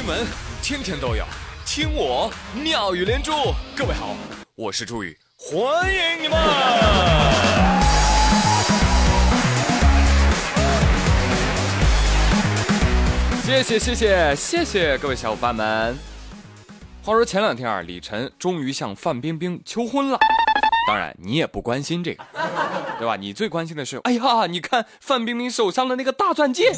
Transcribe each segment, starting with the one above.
新闻天天都有，听我妙语连珠。各位好，我是朱宇，欢迎你们！谢谢谢谢谢谢各位小伙伴们。话说前两天啊，李晨终于向范冰冰求婚了。当然，你也不关心这个，对吧？你最关心的是，哎呀，你看范冰冰手上的那个大钻戒。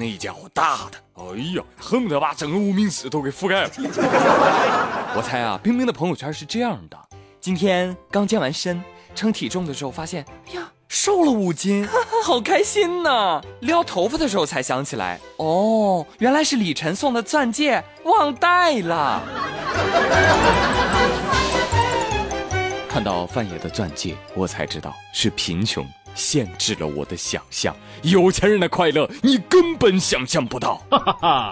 那家伙大的，哎呀，恨不得把整个无名指都给覆盖了。我猜啊，冰冰的朋友圈是这样的：今天刚健完身，称体重的时候发现，哎呀。瘦了五斤，好开心呐！撩头发的时候才想起来，哦，原来是李晨送的钻戒，忘带了。看到范爷的钻戒，我才知道是贫穷限制了我的想象。有钱人的快乐，你根本想象不到。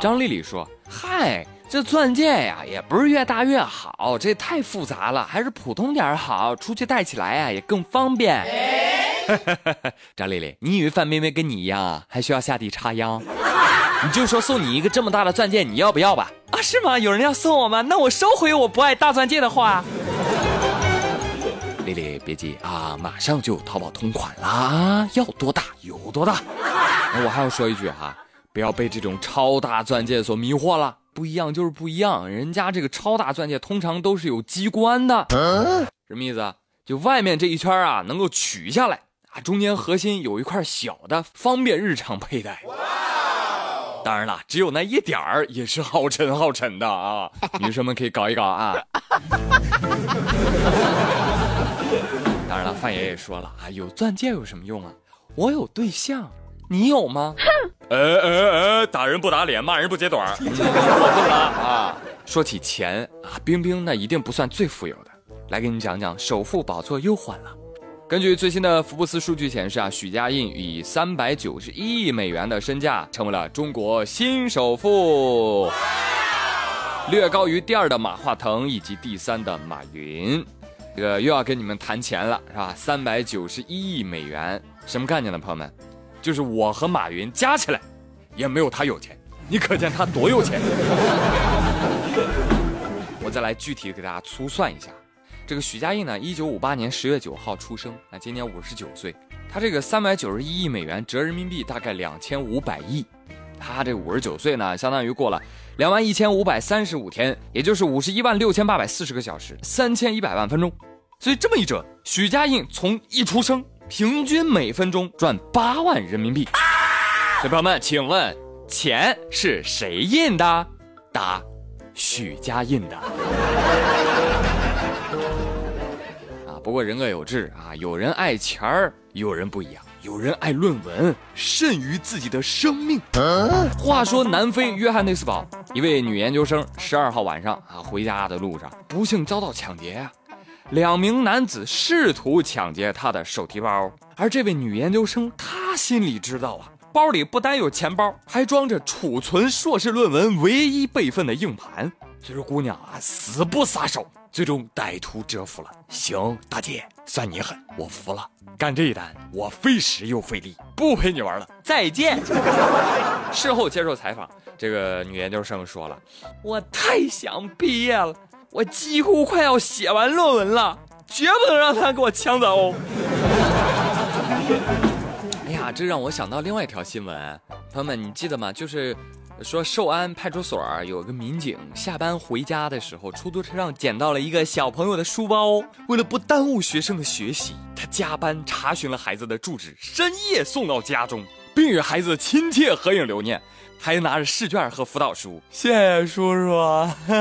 张丽丽说：“嗨，这钻戒呀，也不是越大越好，这太复杂了，还是普通点好，出去戴起来呀也更方便。” 张丽丽，你以为范冰冰跟你一样啊，还需要下地插秧？你就说送你一个这么大的钻戒，你要不要吧？啊，是吗？有人要送我吗？那我收回我不爱大钻戒的话。丽丽，别急啊，马上就淘宝同款啦！要多大有多大。那我还要说一句哈，不要被这种超大钻戒所迷惑了。不一样就是不一样，人家这个超大钻戒通常都是有机关的。什么意思？就外面这一圈啊，能够取下来啊。中间核心有一块小的，方便日常佩戴。当然了，只有那一点儿也是好沉好沉的啊！女生们可以搞一搞啊。当然了，范爷爷说了啊，有钻戒有什么用啊？我有对象，你有吗？哼！哎哎哎，打人不打脸，骂人不揭短儿，啊！说起钱啊，冰冰那一定不算最富有的。来给你讲讲，首富宝座又换了。根据最新的福布斯数据显示啊，许家印以三百九十一亿美元的身价成为了中国新首富，略高于第二的马化腾以及第三的马云。这个又要跟你们谈钱了，是吧？三百九十一亿美元，什么概念呢，朋友们？就是我和马云加起来也没有他有钱，你可见他多有钱。我再来具体给大家粗算一下。这个许家印呢，一九五八年十月九号出生，那今年五十九岁。他这个三百九十一亿美元折人民币大概两千五百亿，他这五十九岁呢，相当于过了两万一千五百三十五天，也就是五十一万六千八百四十个小时，三千一百万分钟。所以这么一折，许家印从一出生，平均每分钟赚八万人民币。小朋友们，请问钱是谁印的？答：许家印的。啊不过人各有志啊，有人爱钱儿，有人不一样，有人爱论文，甚于自己的生命。话说南非约翰内斯堡一位女研究生，十二号晚上啊回家的路上，不幸遭到抢劫呀。两名男子试图抢劫她的手提包，而这位女研究生她心里知道啊，包里不单有钱包，还装着储存硕士论文唯一备份的硬盘。所以说，姑娘啊，死不撒手。最终歹徒折服了。行，大姐，算你狠，我服了。干这一单，我费时又费力，不陪你玩了，再见。事后接受采访，这个女研究生说了：“我太想毕业了，我几乎快要写完论文了，绝不能让他给我抢走。”哎呀，这让我想到另外一条新闻，朋友们，你记得吗？就是。说寿安派出所有个民警下班回家的时候，出租车上捡到了一个小朋友的书包。为了不耽误学生的学习，他加班查询了孩子的住址，深夜送到家中，并与孩子亲切合影留念，还拿着试卷和辅导书。谢谢叔叔。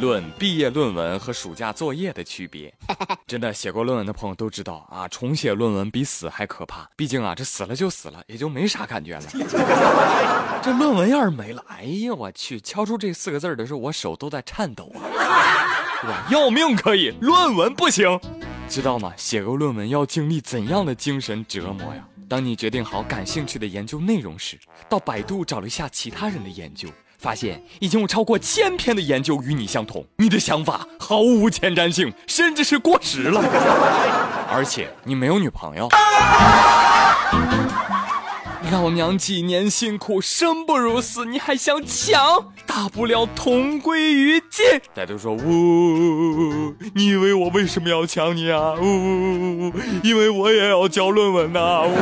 论毕业论文和暑假作业的区别，真的写过论文的朋友都知道啊，重写论文比死还可怕。毕竟啊，这死了就死了，也就没啥感觉了。这论文要是没了，哎呀，我去，敲出这四个字的时候，我手都在颤抖啊，是吧？要命可以，论文不行，知道吗？写个论文要经历怎样的精神折磨呀？当你决定好感兴趣的研究内容时，到百度找了一下其他人的研究。发现已经有超过千篇的研究与你相同，你的想法毫无前瞻性，甚至是过时了。而且你没有女朋友。老娘几年辛苦，生不如死，你还想抢？大不了同归于尽。歹徒说呜，你以为我为什么要抢你啊？呜，因为我也要交论文呐。呜。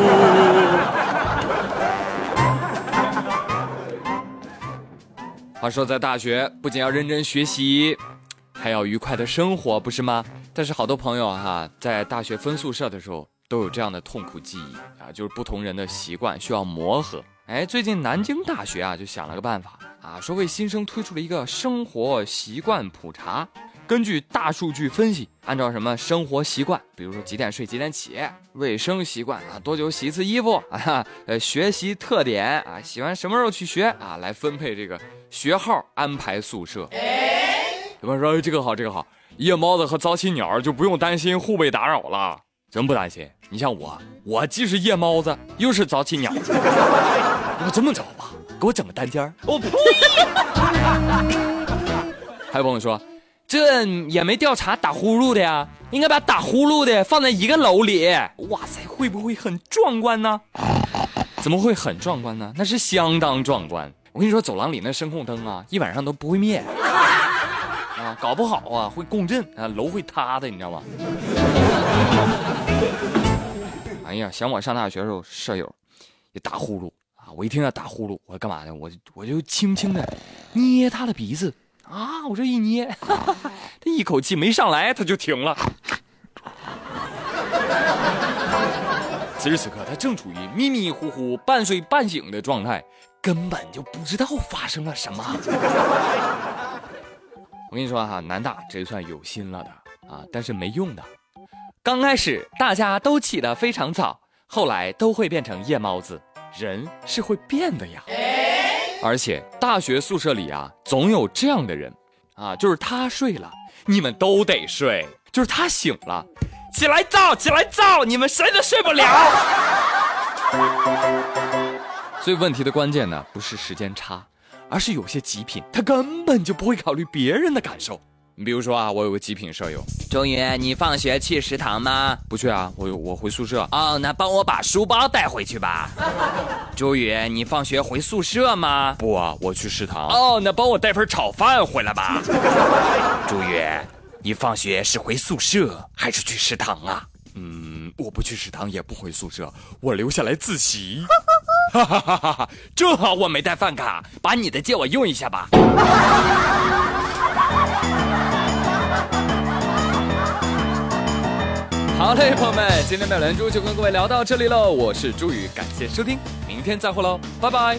话说在大学，不仅要认真学习，还要愉快的生活，不是吗？但是好多朋友哈，在大学分宿舍的时候。都有这样的痛苦记忆啊，就是不同人的习惯需要磨合。哎，最近南京大学啊就想了个办法啊，说为新生推出了一个生活习惯普查，根据大数据分析，按照什么生活习惯，比如说几点睡几点起，卫生习惯啊，多久洗一次衣服啊，呃，学习特点啊，喜欢什么时候去学啊，来分配这个学号安排宿舍。有朋友说这个好，这个好，夜猫子和早起鸟就不用担心互被打扰了。真不担心，你像我，我既是夜猫子，又是早起鸟。我这么着吧，给我整个单间儿。我呸！还有朋友说，这也没调查打呼噜的呀，应该把打呼噜的放在一个楼里。哇塞，会不会很壮观呢？怎么会很壮观呢？那是相当壮观。我跟你说，走廊里那声控灯啊，一晚上都不会灭。搞不好啊会共振啊，楼会塌的，你知道吗？哎呀，想我上大学的时候，舍友也打呼噜啊，我一听他打呼噜，我干嘛呢？我我就轻轻的捏他的鼻子啊，我这一捏，他一口气没上来，他就停了。此时此刻，他正处于迷迷糊糊、半睡半醒的状态，根本就不知道发生了什么。我跟你说哈，南大这算有心了的啊，但是没用的。刚开始大家都起得非常早，后来都会变成夜猫子。人是会变的呀。而且大学宿舍里啊，总有这样的人啊，就是他睡了，你们都得睡；就是他醒了，起来造，起来造，你们谁都睡不了。所以问题的关键呢，不是时间差。而是有些极品，他根本就不会考虑别人的感受。你比如说啊，我有个极品舍友，周宇，你放学去食堂吗？不去啊，我我回宿舍。哦，那帮我把书包带回去吧。周宇，你放学回宿舍吗？不啊，我去食堂。哦，那帮我带份炒饭回来吧。周宇，你放学是回宿舍还是去食堂啊？嗯，我不去食堂，也不回宿舍，我留下来自习。哈哈哈哈哈！正好我没带饭卡，把你的借我用一下吧。好嘞，朋友们，今天的连珠就跟各位聊到这里喽。我是朱宇，感谢收听，明天再会喽，拜拜。